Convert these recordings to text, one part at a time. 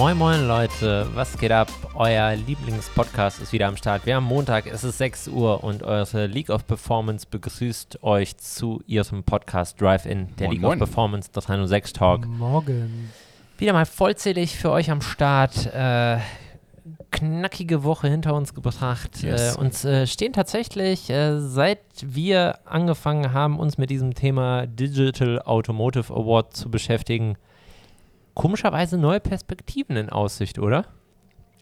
Moin Moin Leute, was geht ab? Euer Lieblingspodcast ist wieder am Start. Wir haben Montag, es ist 6 Uhr und eure League of Performance begrüßt euch zu ihrem Podcast Drive-In, der Moin, League moin. of Performance 306 Talk. Morgen. Wieder mal vollzählig für euch am Start. Äh, knackige Woche hinter uns gebracht. Yes. Äh, uns äh, stehen tatsächlich, äh, seit wir angefangen haben, uns mit diesem Thema Digital Automotive Award zu beschäftigen, komischerweise neue Perspektiven in Aussicht, oder?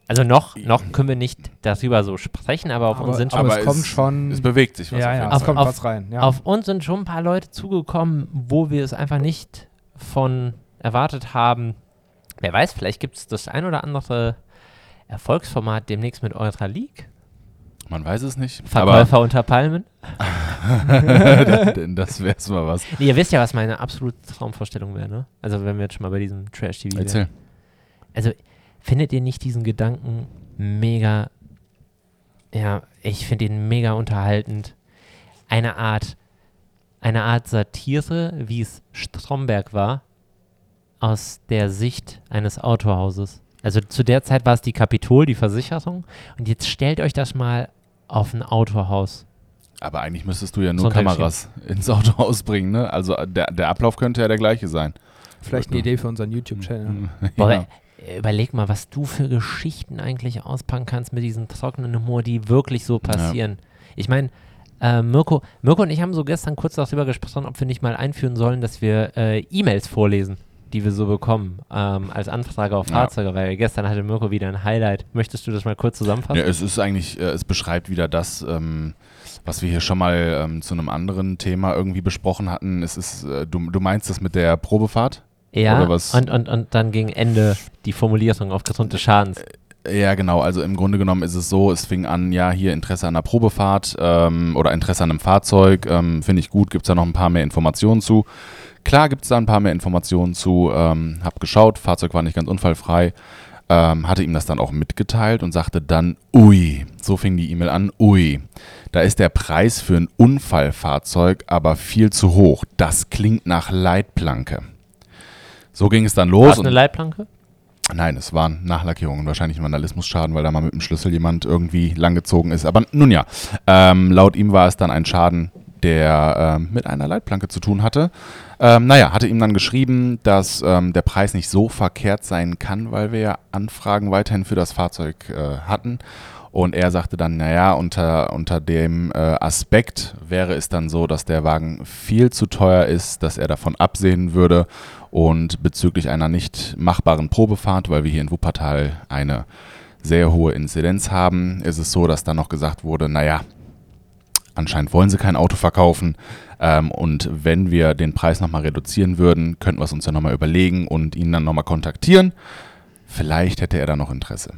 Also noch, noch können wir nicht darüber so sprechen, aber auf uns sind schon aber Aber es kommt schon. Es bewegt sich was ja, auf ja, es kommt Auf- was rein. Ja. Auf uns sind schon ein paar Leute zugekommen, wo wir es einfach nicht von erwartet haben. Wer weiß, vielleicht gibt es das ein oder andere Erfolgsformat demnächst mit eurer League. Man weiß es nicht. Verkäufer unter Palmen. Das wäre mal was. Nee, ihr wisst ja, was meine absolute Traumvorstellung wäre, ne? Also wenn wir jetzt schon mal bei diesem Trash-TV wären. Erzähl. Also findet ihr nicht diesen Gedanken mega, ja, ich finde ihn mega unterhaltend. Eine Art, eine Art Satire, wie es Stromberg war, aus der Sicht eines Autohauses. Also zu der Zeit war es die Kapitol, die Versicherung. Und jetzt stellt euch das mal auf ein Autohaus. Aber eigentlich müsstest du ja nur Kameras ins Autohaus bringen, ne? Also der, der Ablauf könnte ja der gleiche sein. Vielleicht eine Idee für unseren YouTube-Channel. Boah, ja. äh, Überleg mal, was du für Geschichten eigentlich auspacken kannst mit diesem trockenen Humor, die wirklich so passieren. Ich meine, äh, Mirko, Mirko und ich haben so gestern kurz darüber gesprochen, ob wir nicht mal einführen sollen, dass wir äh, E-Mails vorlesen, die wir so bekommen, ähm, als Anfrage auf Ja. Fahrzeuge, weil gestern hatte Mirko wieder ein Highlight. Möchtest du das mal kurz zusammenfassen? Ja, es ist eigentlich, äh, es beschreibt wieder das, ähm, was wir hier schon mal ähm, zu einem anderen Thema irgendwie besprochen hatten. Es ist, äh, du, du meinst das mit der Probefahrt? Ja? Und, und, und dann gegen Ende die Formulierung aufgrund des Schadens. Ja, genau. Also im Grunde genommen ist es so, es fing an, ja, hier Interesse an einer Probefahrt ähm, oder Interesse an einem Fahrzeug. Ähm, Finde ich gut, gibt es da noch ein paar mehr Informationen zu. Klar gibt es da ein paar mehr Informationen zu. Ähm, hab geschaut, Fahrzeug war nicht ganz unfallfrei. Ähm, hatte ihm das dann auch mitgeteilt und sagte dann, ui, so fing die E-Mail an, ui, da ist der Preis für ein Unfallfahrzeug aber viel zu hoch. Das klingt nach Leitplanke. So ging es dann War los. es eine Leitplanke? Nein, es waren Nachlackierungen, wahrscheinlich ein Vandalismusschaden, weil da mal mit dem Schlüssel jemand irgendwie langgezogen ist. Aber nun ja, ähm, laut ihm war es dann ein Schaden, der ähm, mit einer Leitplanke zu tun hatte. Ähm, naja, hatte ihm dann geschrieben, dass ähm, der Preis nicht so verkehrt sein kann, weil wir ja Anfragen weiterhin für das Fahrzeug äh, hatten. Und er sagte dann, naja, unter, unter dem äh, Aspekt wäre es dann so, dass der Wagen viel zu teuer ist, dass er davon absehen würde. Und bezüglich einer nicht machbaren Probefahrt, weil wir hier in Wuppertal eine sehr hohe Inzidenz haben, ist es so, dass dann noch gesagt wurde, naja, anscheinend wollen sie kein Auto verkaufen. Ähm, und wenn wir den Preis nochmal reduzieren würden, könnten wir es uns ja nochmal überlegen und ihn dann nochmal kontaktieren. Vielleicht hätte er da noch Interesse.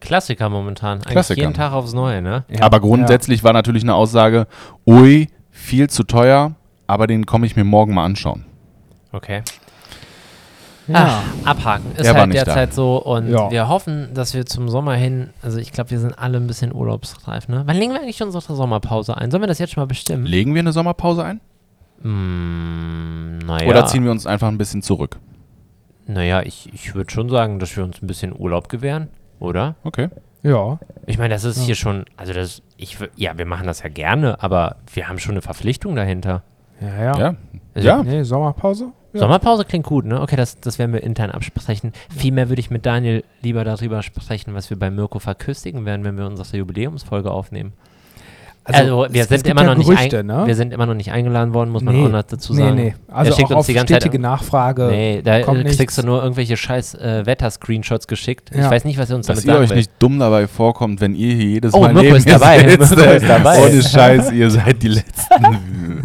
Klassiker momentan. Eigentlich Klassiker. jeden Tag aufs Neue, ne? Ja. aber grundsätzlich war natürlich eine Aussage, ui, viel zu teuer, aber den komme ich mir morgen mal anschauen. Okay. Ja. Ah, abhaken. Ist Er halt derzeit so und Ja. wir hoffen, dass wir zum Sommer hin, also ich glaube, wir sind alle ein bisschen urlaubsreif, ne? Wann legen wir eigentlich unsere Sommerpause ein? Sollen wir das jetzt schon mal bestimmen? Legen wir eine Sommerpause ein? Mm, naja. Oder ziehen wir uns einfach ein bisschen zurück? Naja, ich, ich würde schon sagen, dass wir uns ein bisschen Urlaub gewähren, oder? Okay. ja. Ich meine, das ist Ja. hier schon, also das, ich, ja, wir machen das ja gerne, aber wir haben schon eine Verpflichtung dahinter. Ja, ja. Ja. Also Ja. Nee, Sommerpause? Ja. Sommerpause klingt gut, ne? Okay, das, das werden wir intern absprechen. Vielmehr würde ich mit Daniel lieber darüber sprechen, was wir bei Mirko verköstigen werden, wenn wir unsere Jubiläumsfolge aufnehmen. Also, wir es- sind immer ja noch nicht Gerüchte, ein, ne? wir sind immer noch nicht eingeladen worden, muss man Nee. auch noch dazu nee, sagen. nee. Also schickt auch uns auf die ganze Zeit- Nachfrage. Nee, da kommt äh, kriegst nichts. du nur irgendwelche scheiß äh, Wetter-Screenshots geschickt. Ich Ja. weiß nicht, was er uns Dass damit ihr sagen euch will. nicht dumm dabei vorkommt, wenn ihr hier jedes Oh, Mal Mirko neben ist dabei. sitzt. Mirko ist dabei. Ohne Scheiß, ihr seid die Letzten.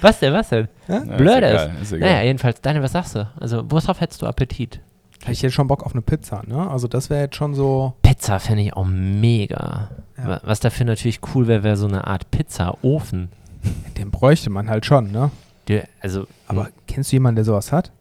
Was denn, was denn? Ja? Blöd ist. ist. egal, ist egal. Naja, jedenfalls, Daniel, was sagst du? Also, worauf hättest du Appetit? Hätte ich jetzt schon Bock auf eine Pizza, ne? Also das wäre jetzt schon so. Pizza fände ich auch mega. Ja. Wa- Was dafür natürlich cool wäre, wäre so eine Art Pizzaofen. Den bräuchte man halt schon, ne? Der- Also, Aber kennst du jemanden, der sowas hat?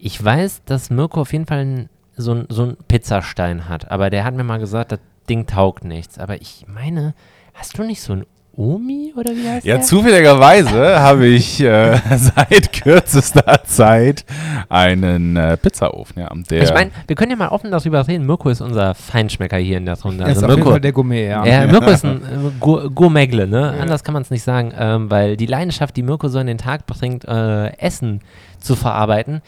ich weiß, dass Mirko auf jeden Fall so einen Pizzastein hat, aber der hat mir mal gesagt, das Ding taugt nichts. Aber ich meine, hast du nicht so einen Omi oder wie heißt Ja, der? zufälligerweise habe ich äh, seit kürzester Zeit einen äh, Pizzaofen. Ja, der Ich meine, wir können ja mal offen darüber reden. Mirko ist unser Feinschmecker hier in der Runde. Ist Also jeden Mirko, Fall der Gourmet, ja. ja, Mirko ist ein äh, Gour- Gourmetle, ne? Anders kann man es nicht sagen, ähm, weil die Leidenschaft, die Mirko so in den Tag bringt, äh, Essen zu verarbeiten,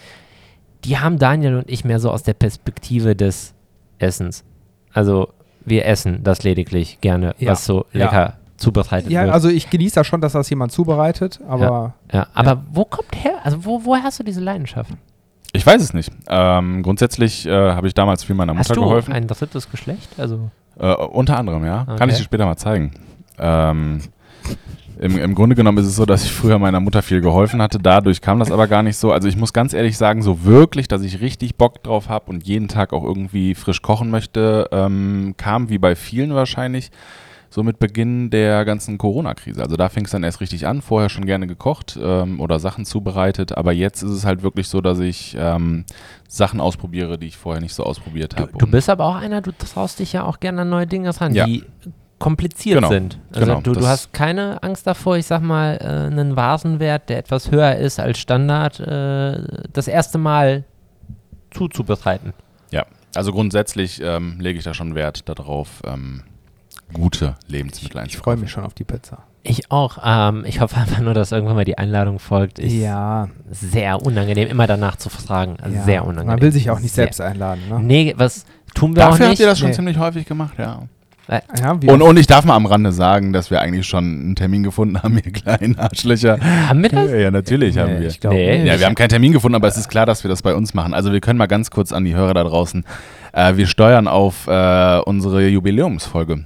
die haben Daniel und ich mehr so aus der Perspektive des Essens. Also wir essen das lediglich gerne, Ja. was so Ja. lecker zubereitet Ja, wird. also ich genieße das schon, dass das jemand zubereitet, aber ja, aber wo kommt her? Also wo, woher hast du diese Leidenschaft? ich weiß es nicht. Ähm, grundsätzlich äh, habe ich damals viel meiner Hast Mutter du geholfen. ein drittes Geschlecht? Also Äh, unter anderem, ja. Kann Okay. ich dir später mal zeigen. Ähm, im, Im Grunde genommen ist es so, dass ich früher meiner Mutter viel geholfen hatte. Dadurch kam das aber gar nicht so. Also ich muss ganz ehrlich sagen, so wirklich, dass ich richtig Bock drauf habe und jeden Tag auch irgendwie frisch kochen möchte, ähm, kam wie bei vielen wahrscheinlich so mit Beginn der ganzen Corona-Krise. Also da fing es dann erst richtig an. Vorher schon gerne gekocht ähm, oder Sachen zubereitet. Aber jetzt ist es halt wirklich so, dass ich ähm, Sachen ausprobiere, die ich vorher nicht so ausprobiert du, habe. du bist aber auch einer, du traust dich ja auch gerne an neue Dinge ran, Ja. die kompliziert Genau. sind. Also Genau, du, du hast keine Angst davor, ich sag mal, äh, einen Vasenwert, der etwas höher ist als Standard, äh, das erste Mal zuzubereiten. Ja, also grundsätzlich ähm, lege ich da schon Wert darauf, ähm, gute Lebensmittel ich freue mich schon auf die Pizza. Ich auch. Ähm, ich hoffe einfach nur, dass irgendwann mal die Einladung folgt. Ich, ja, Sehr unangenehm, immer danach zu fragen. Also ja. Sehr unangenehm. Man will sich auch nicht Sehr. selbst einladen, ne? Nee, was tun wir Dafür auch nicht. habt ihr das schon Nee. ziemlich häufig gemacht, ja. Ja, Und, und ich darf mal am Rande sagen, dass wir eigentlich schon einen Termin gefunden haben, ihr kleinen Arschlöcher. Haben wir das? Ja, natürlich haben Nee, wir. ich glaube Nee. nicht. Ja, wir haben keinen Termin gefunden, aber es ist klar, dass wir das bei uns machen. Also wir können mal ganz kurz an die Hörer da draußen. Äh, wir steuern auf äh, unsere Jubiläumsfolge.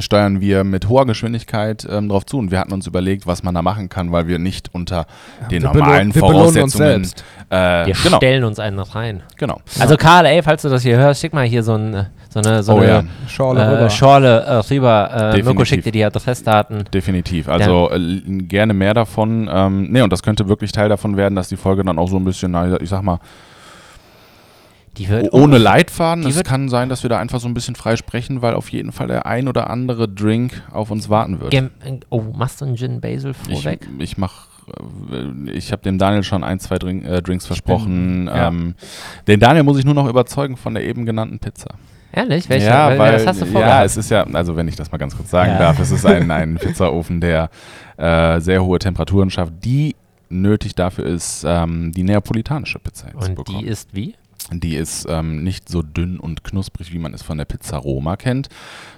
Steuern wir mit hoher Geschwindigkeit ähm, drauf zu und wir hatten uns überlegt, was man da machen kann, weil wir nicht unter den wir normalen Voraussetzungen. selbst. Äh, Wir genau, stellen uns einen rein. genau. Also Karl, ey, falls du das hier hörst, schick mal hier so, ein, so eine, so Oh eine ja. Schorle äh, rüber. Schorle äh, rüber. Äh, Mirko Definitiv. schickt dir die Adressdaten. Definitiv. Also äh, gerne mehr davon. Ähm, nee, und das könnte wirklich Teil davon werden, dass die Folge dann auch so ein bisschen, na, ich sag mal, Die wird ohne Leitfaden. Es kann sein, dass wir da einfach so ein bisschen frei sprechen, weil auf jeden Fall der ein oder andere Drink auf uns warten wird. Gem oh, machst du einen Gin Basil Ich, vorweg? ich mach, äh, ich habe dem Daniel schon ein, zwei Drink, äh, Drinks versprochen. ja. Ähm, den Daniel muss ich nur noch überzeugen von der eben genannten Pizza. Ehrlich? Welche? ja, Weil- was hast du ja, vorgehabt? es ist ja, also wenn ich das mal ganz kurz sagen Ja. darf, es ist ein, ein Pizzaofen, der äh, sehr hohe Temperaturen schafft, die nötig dafür ist, ähm, die neapolitanische Pizza Und hinzubekommen. die ist wie? Die ist ähm, nicht so dünn und knusprig, wie man es von der Pizza Roma kennt,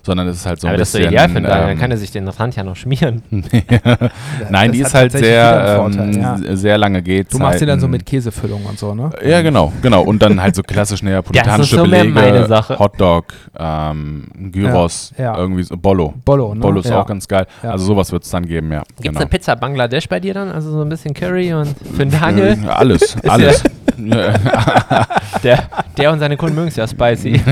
sondern es ist halt so Aber ein das ist bisschen. ideal für Daniel, dann ähm, kann er sich den Rand ja noch schmieren. Nein, die Das ist hat halt sehr, Vorteil, ähm, ja. sehr lange geht. Du machst sie dann so mit Käsefüllung und so, ne? Ja, genau, genau. Und dann halt so klassisch neapolitanische so mehr Belege, meine Sache. Hotdog, ähm, Gyros, Ja, ja. irgendwie so, Bollo. Bollo, ne? Bollo ist ja. auch ganz geil. Ja. Also sowas wird es dann geben, ja. Gibt es genau. eine Pizza Bangladesch bei dir dann? Also so ein bisschen Curry und für den Daniel? Äh, alles, alles. Der, der und seine Kunden mögen es ja spicy.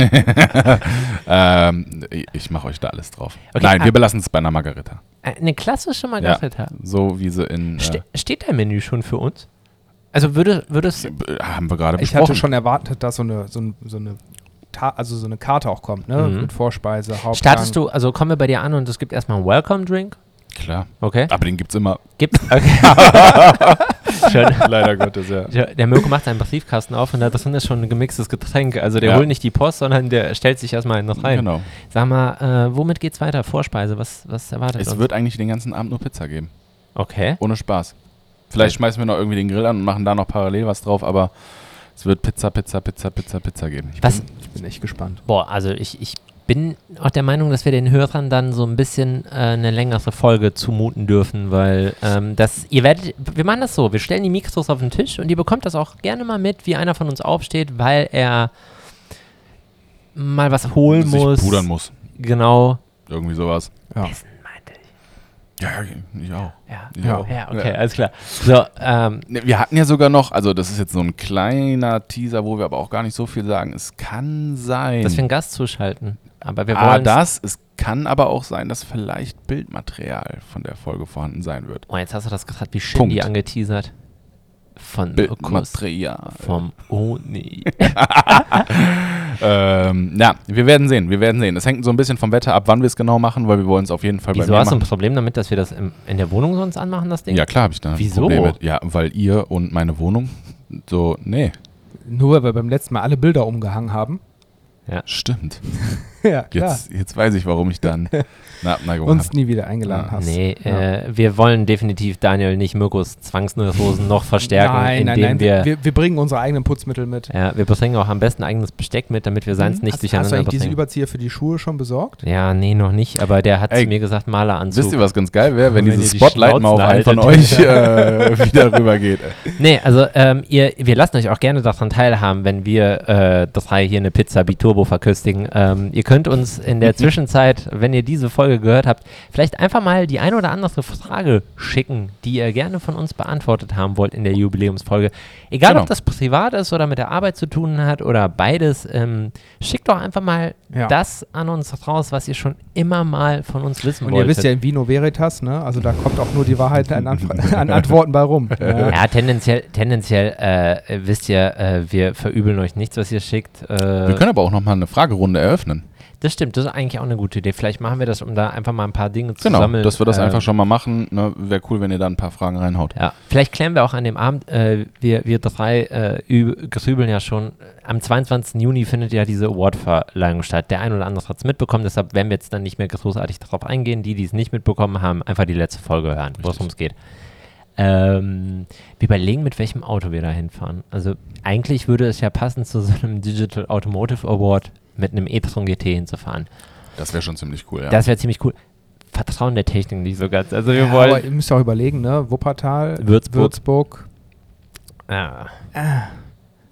ähm, ich mache euch da alles drauf. Okay, Nein, ah. wir belassen es bei einer Margarita. Äh, Eine klassische Margarita. So wie sie in. Äh, Ste steht dein Menü schon für uns? Also würde, würdest äh, haben wir gerade Ich besprochen. hatte schon erwartet, dass so eine, so, ein, so eine Ta also so eine Karte auch kommt, ne? Mhm. Mit Vorspeise, Hauptgang. Startest du, also kommen wir bei dir an und es gibt erstmal einen Welcome-Drink. Klar. Okay. Aber den gibt es immer. Gibt Okay. Schön. Leider Gottes, ja. Ja, Der Mirko macht seinen Briefkasten auf und da drin ist schon ein gemixtes Getränk. Also der Ja. holt nicht die Post, sondern der stellt sich erstmal noch rein. Genau. Sag mal, äh, womit geht's weiter? Vorspeise, was, was erwartet Es uns? wird eigentlich den ganzen Abend nur Pizza geben. okay. Ohne Spaß. Vielleicht schmeißen wir noch irgendwie den Grill an und machen da noch parallel was drauf, aber es wird Pizza, Pizza, Pizza, Pizza, Pizza geben. Was? Ich bin echt gespannt. Boah, also ich, ich bin auch der Meinung, dass wir den Hörern dann so ein bisschen äh, eine längere Folge zumuten dürfen, weil ähm, das, ihr werdet, wir machen das so, wir stellen die Mikros auf den Tisch und ihr bekommt das auch gerne mal mit, wie einer von uns aufsteht, weil er mal was holen Sich muss. pudern muss. Genau. Irgendwie sowas. Ja. Essen meinte ich. Ja, ich auch. Ja. Ich Ja. auch. Ja, okay, alles klar. So, ähm, Ne, Wir hatten ja sogar noch, also das ist jetzt so ein kleiner Teaser, wo wir aber auch gar nicht so viel sagen. Es kann sein. dass wir einen Gast zuschalten. Aber wir ah, wollen. das. Es kann aber auch sein, dass vielleicht Bildmaterial von der Folge vorhanden sein wird. Oh, jetzt hast du das gerade wie Shindy Punkt. angeteasert. Von Bildmaterial. vom Oni. ähm, ja, wir werden sehen, wir werden sehen. Es hängt so ein bisschen vom Wetter ab, wann wir es genau machen, weil wir wollen es auf jeden Fall Wieso bei mir hast du ein. Problem damit, dass wir das im, in der Wohnung sonst anmachen, das Ding? Ja, klar habe ich da Wieso? Probleme. Ja, weil ihr und meine Wohnung so, nee, Nur weil wir beim letzten Mal alle Bilder umgehangen haben. stimmt. ja, klar. Jetzt, jetzt weiß ich, warum ich dann eine Abneigung Uns habe. nie wieder eingeladen Ja. hast. Nee, Ja. äh, wir wollen definitiv Daniel nicht Mirkos Zwangsneurosen noch verstärken, nein, nein, indem nein. wir, wir, wir bringen unsere eigenen Putzmittel mit. ja, wir bringen auch am besten eigenes Besteck mit, damit wir seins nicht hast, hast du durcheinander eigentlich diese bringen. Überzieher für die Schuhe schon besorgt? Ja, nee, noch nicht, aber der hat Ey, zu mir gesagt, Maleranzug. Wisst ihr, was ganz geil wäre, wenn, Wenn dieses die Spotlight mal auf einen von euch äh, wieder rübergeht. Nee, also ähm, ihr, wir lassen euch auch gerne daran teilhaben, wenn wir äh, drei hier eine Pizza Biturbo verköstigen. Ähm, ihr könnt uns in der Zwischenzeit, wenn ihr diese Folge gehört habt, vielleicht einfach mal die ein oder andere Frage schicken, die ihr gerne von uns beantwortet haben wollt in der Jubiläumsfolge. Egal, Genau. ob das privat ist oder mit der Arbeit zu tun hat oder beides, ähm, schickt doch einfach mal Ja. das an uns raus, was ihr schon immer mal von uns wissen Und ihr wolltet. wisst ja in Vino Veritas, ne? Also da kommt auch nur die Wahrheit an, Anf- an Antworten bei rum. Ja. Ja, tendenziell, tendenziell äh, wisst ihr, äh, wir verübeln euch nichts, was ihr schickt. Äh, Wir können aber auch nochmal eine Fragerunde eröffnen. Das stimmt, das ist eigentlich auch eine gute Idee. Vielleicht machen wir das, um da einfach mal ein paar Dinge zu Genau, sammeln. dass wir das äh, einfach schon mal machen. Ne? Wäre cool, wenn ihr da ein paar Fragen reinhaut. Ja, vielleicht klären wir auch an dem Abend, äh, wir, wir drei äh, üb- grübeln ja schon, am 22. Juni findet ja diese Awardverleihung statt. Der ein oder andere hat es mitbekommen, deshalb werden wir jetzt dann nicht mehr großartig darauf eingehen. Die, die es nicht mitbekommen haben, einfach die letzte Folge hören, wo es geht. Ähm, wir überlegen, mit welchem Auto wir da hinfahren. Also eigentlich würde es ja passen, zu so einem Digital Automotive Award mit einem e-tron GT hinzufahren. Das wäre schon ziemlich cool, ja. Das wäre ziemlich cool. Vertrauen der Technik nicht so ganz. Also wir Ja, wollen... aber ihr müsst auch überlegen, ne? Wuppertal, Würzburg. Würzburg. Ja.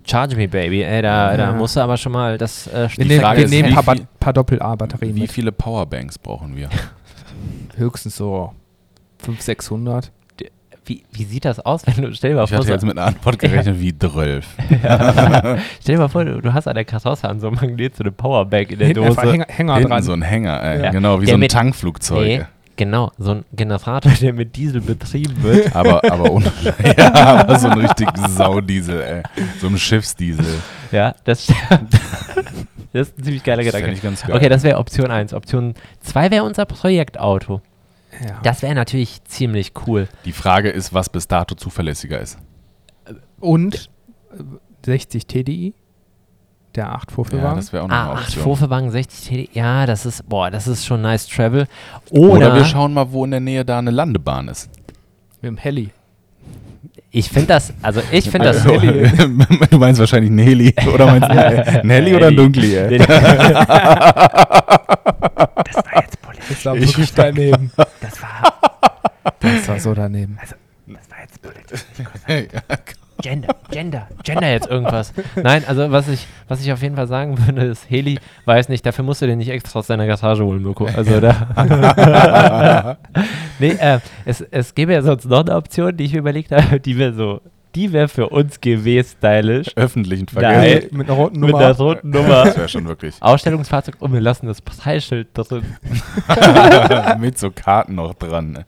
Charge me, baby. Ey, da, da Ja. musst du aber schon mal das äh, Wir, Frage wir ist, nehmen wie ein paar, Ba- paar Doppel-A-Batterien Wie mit. viele Powerbanks brauchen wir? Höchstens so 500, 600. Wie, wie sieht das aus, wenn du, stell dir mal Ich vor, hatte so, jetzt mit einer Antwort gerechnet wie 12. stell dir mal vor, du, du hast an der Kartosse an so einem Magnet so eine Powerbank in der Hinten Dose. Hänger, Hänger Hinten dran. so ein Hänger, ey. Ja. Genau, wie Der so ein mit- Tankflugzeug. Nee, genau, so ein Generator, der mit Diesel betrieben wird. Aber, aber, ohne, ja, aber so ein richtig Saudiesel, ey. So ein Schiffsdiesel. ja, das, das ist ein ziemlich geiler Gedanke. ich ganz geil. Okay, das wäre Option 1. Option 2 wäre unser Projektauto. Ja. Das wäre natürlich ziemlich cool. Die Frage ist, was bis dato zuverlässiger ist. Und äh, 60 TDI, der 8 Ja, Vorführwagen. das wäre auch noch eine Ah, 8 Option. Vorverwagen, 60 TD. Ja, das ist, boah, das ist schon nice Travel. Oder, Oder, wir schauen mal, wo in der Nähe da eine Landebahn ist. mit dem Heli. ich finde das, also ich finde das Also, du meinst wahrscheinlich ein Heli. Oder meinst du ein Heli oder ein Dunkli, ey? das war jetzt politisch. Ich- wirklich daneben. Das war, Das war so daneben. das war jetzt politisch. Gender, Gender, Gender jetzt irgendwas. Nein, also was ich, was ich auf jeden Fall sagen würde, ist, Heli, weiß nicht, dafür musst du den nicht extra aus deiner Garage holen, Mirko. Also da. nee, äh, es, es gäbe ja sonst noch eine Option, die ich mir überlegt habe, die wäre so, die wäre für uns GW-stylisch. Öffentlichen Nein. Verkehr. Mit einer roten Mit Nummer. der roten Nummer. Das wäre schon wirklich. Ausstellungsfahrzeug und wir lassen das Preisschild drin. Mit so Karten noch dran. ne?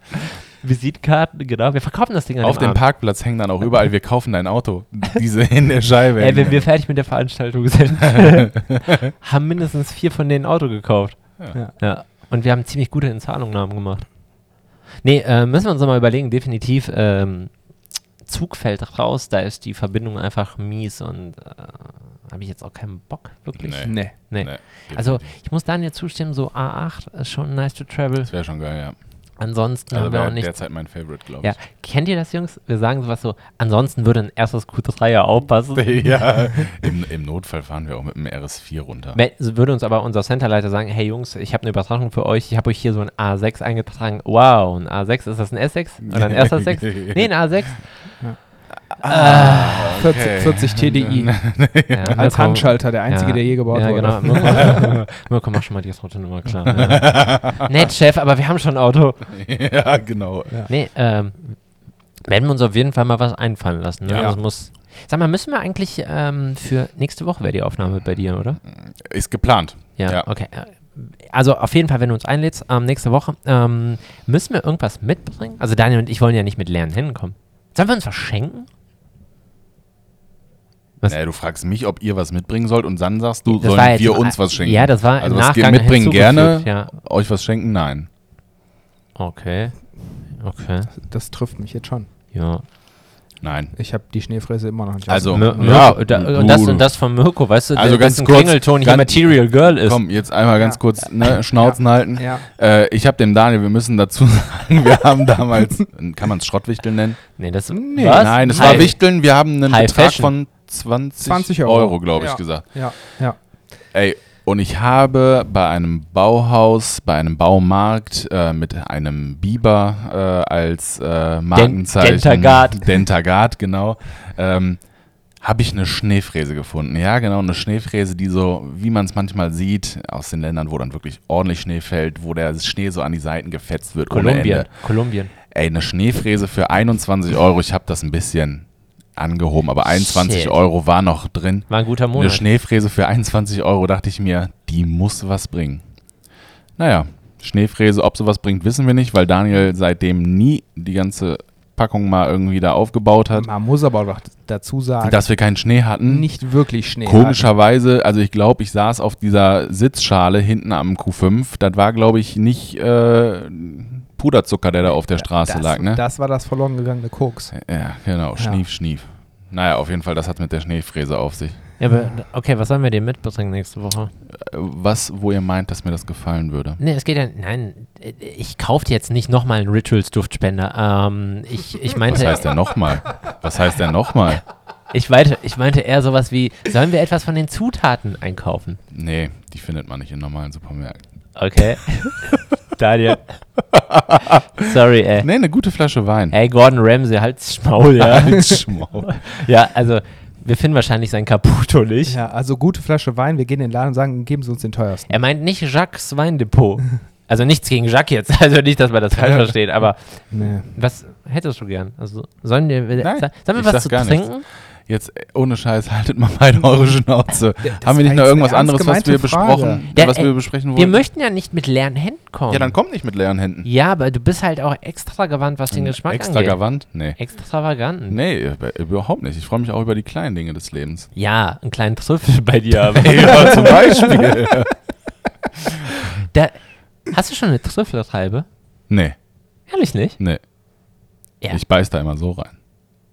Visitkarten, genau. Wir verkaufen das Ding an Auf dem. Parkplatz hängen dann auch überall, wir kaufen dein Auto. Diese in der Scheibe. Ey, wenn wir fertig mit der Veranstaltung sind, haben mindestens vier von denen ein Auto gekauft. Ja. Ja. Und wir haben ziemlich gute Inzahlungnahmen gemacht. Nee, äh, müssen wir uns noch mal überlegen, definitiv, ähm, Zug fällt raus, da ist die Verbindung einfach mies und äh, habe ich jetzt auch keinen Bock, wirklich. Nee. Nee. Nee. Nee, Also, ich muss Daniel zustimmen, so A8 ist schon nice to travel. das wäre schon geil, ja. Ansonsten Also haben wir auch wäre nichts. derzeit mein Favorite, glaube Ja, kennt ihr das, Jungs? Wir sagen sowas so, ansonsten würde ein erstes Q3 ja aufpassen. ich. ja. Im, Im Notfall fahren wir auch mit dem RS4 runter. Würde uns aber unser Centerleiter sagen, hey Jungs, ich habe eine Übertragung für euch, ich habe euch hier so ein A6 eingetragen. Wow, ein A6, ist das ein S6 oder ein erster 6? Nee, ein A6. 40, 40 TDI. Ja, Als Handschalter, der einzige, ja, der je gebaut ja, wurde. genau. Mirko, Mirko, mach schon mal die rote Nummer klar. Ja. Nett, Chef, aber wir haben schon ein Auto. ja, genau. Nee, ähm, werden wir uns auf jeden Fall mal was einfallen lassen. Ne? Ja. Das muss, sag mal, müssen wir eigentlich ähm, für nächste Woche wäre die Aufnahme bei dir, oder? Ist geplant. Ja, Ja. okay. Also auf jeden Fall, wenn du uns einlädst, ähm, nächste Woche, ähm, müssen wir irgendwas mitbringen? Also Daniel und ich wollen ja nicht mit leeren Händen kommen. Sollen wir uns was schenken? Was? Nee, du fragst mich, ob ihr was mitbringen sollt und dann sagst du, Das sollen jetzt wir uns was schenken. Ja, das war also im was wir Nachgang mitbringen gerne, Ja. euch was schenken, nein. Okay. Okay. Das trifft mich jetzt schon. Ja. Nein. Ich habe die Schneefräse immer noch nicht. Also, Mir- ja, da, und, das, und das von Mirko, weißt du, Also der, ganz kurz, Klingelton hier ganz- Material Girl ist. Komm, jetzt einmal ganz Ja. kurz ne, Schnauzen halten. Ja. Äh, ich habe dem Daniel, wir müssen dazu sagen, wir haben damals, kann man es Schrottwichteln nennen? Nee, das Nee, was? Nein, es High- war Wichteln. Wir haben einen High Betrag Fashion. von 20, 20 Euro, Euro. glaube ich, Ja. gesagt. Ja. Ja. Ey, und ich habe bei einem Bauhaus, bei einem Baumarkt äh, mit einem Biber äh, als äh, Markenzeichen. Dentagard. Dentagard, genau. Ähm, habe ich eine Schneefräse gefunden. Ja, genau, eine Schneefräse, die so, wie man es manchmal sieht, aus den Ländern, wo dann wirklich ordentlich Schnee fällt, wo der Schnee so an die Seiten gefetzt wird. Kolumbien. Kolumbien. Ey, eine Schneefräse für 21 Euro, ich habe das ein bisschen angehoben, aber 21 Shit. Euro war noch drin. War ein guter Eine Monat. Schneefräse für 21 Euro, dachte ich mir, die muss was bringen. Naja, Schneefräse, ob sie was bringt, wissen wir nicht, weil Daniel seitdem nie die ganze Packung mal irgendwie da aufgebaut hat. Man muss aber auch dazu sagen, Dass wir keinen Schnee hatten. nicht wirklich Schnee. Komischerweise, also ich glaube, ich saß auf dieser Sitzschale hinten am Q5. Das war, glaube ich, nicht äh, Puderzucker, der da auf der Straße das, lag, ne? Das war das verloren gegangene Koks. Ja, genau, schnief, schnief. Naja, auf jeden Fall, das hat mit der Schneefräse auf sich. Ja, aber, okay, was sollen wir dir mitbringen nächste Woche? Äh, Was, wo ihr meint, dass mir das gefallen würde? Nee, es geht ja, nein, ich kaufe dir jetzt nicht nochmal einen Rituals-Duftspender. Ähm, ich, ich Was meinte, heißt der nochmal? Was heißt der nochmal? ich meinte, ich meinte eher sowas wie, sollen wir etwas von den Zutaten einkaufen? Nee, die findet man nicht in normalen Supermärkten. Okay. Daniel. Sorry, ey. Nee, eine gute Flasche Wein. Ey, Gordon Ramsay, halt's Maul, ja. Halsschmaul. ja, also, wir finden wahrscheinlich sein Caputo nicht. Ja, also gute Flasche Wein, wir gehen in den Laden und sagen, geben Sie uns den teuersten. Er meint nicht Jacques Weindepot. Also nichts gegen Jacques jetzt, also nicht, dass man das falsch versteht, aber Nee. was hättest du gern? Also sollen wir, Nein, sollen wir was zu trinken? Jetzt, äh, ohne Scheiß, haltet mal beide eure Schnauze. Das Haben wir nicht noch irgendwas anderes, was wir Frage. besprochen, Ja, was ey, wir besprechen Wir wollen? möchten ja nicht mit leeren Händen kommen. Ja, dann komm nicht mit leeren Händen. Ja, aber du bist halt auch extravagant, was den Geschmack angeht. Extravagant? Nee. Extravagant. Nee, über- überhaupt nicht. Ich freue mich auch über die kleinen Dinge des Lebens. Ja, einen kleinen Trüffel bei dir. Aber Ja, zum Beispiel. da, hast du schon eine Trüffelreibe? nee, Ehrlich nicht? nee. Ja. Ich beiß da immer so rein.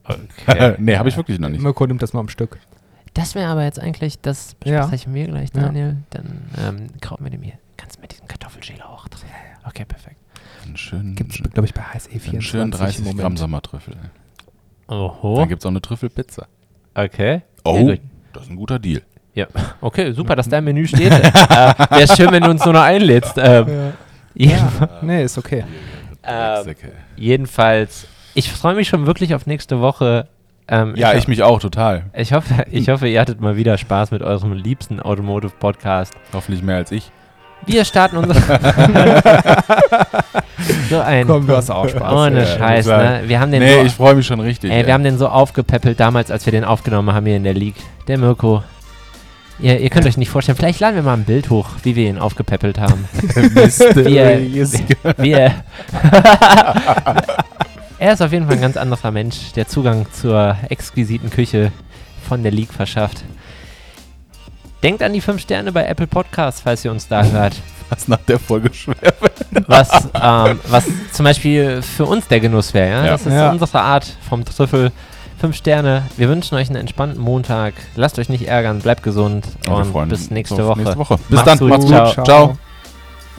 Okay. nee, habe ich wirklich noch nicht. Mirko nimmt das mal am Stück. Das wäre aber jetzt eigentlich, das Ja. besprechen wir gleich, Ja. Daniel. Dann ähm, kaufen wir dem hier. Kannst du mit diesem Kartoffelschäler auch drin. Okay, perfekt. Einen schönen, Gibt es, glaube ich, bei HSE 24 einen schönen 30 im Gramm Moment. Sommertrüffel. Oho. Dann gibt es auch eine Trüffelpizza. Okay. Oh, Ja, das ist ein guter Deal. Ja, okay, super, dass dein Menü steht. äh, Wäre schön, wenn du uns nur noch einlädst. Ähm, jeden, Ja, nee, ist okay. ähm, jedenfalls, ich freue mich schon wirklich auf nächste Woche. Ähm, ja, ho- ich mich auch total. Ich hoffe, ich hoffe, ihr hattet mal wieder Spaß mit eurem liebsten Automotive Podcast. Hoffentlich mehr als ich. Wir starten unser. so ein. Komm, du hast auch Spaß. Ohne Ja, Scheiß, ne? Wir haben den Nee, so, ich freue mich schon richtig. ey, wir haben den so aufgepäppelt damals, als wir den aufgenommen haben hier in der League. Der Mirko. Ihr, ihr könnt euch nicht vorstellen, vielleicht laden wir mal ein Bild hoch, wie wir ihn aufgepäppelt haben. Mysterious Wir. Er ist auf jeden Fall ein ganz anderer Mensch, der Zugang zur exquisiten Küche von der League verschafft. Denkt an die 5 Sterne bei Apple Podcasts, falls ihr uns da hört. was nach der Folge schwer Was, ähm, was zum Beispiel für uns der Genuss wäre. Ja? Ja. Das ist Ja. unsere Art vom Trüffel. 5 Sterne. Wir wünschen euch einen entspannten Montag. Lasst euch nicht ärgern, bleibt gesund Ja, und bis nächste Woche. nächste Woche. Bis Macht's dann. gut. Macht's gut. Ciao. Ciao.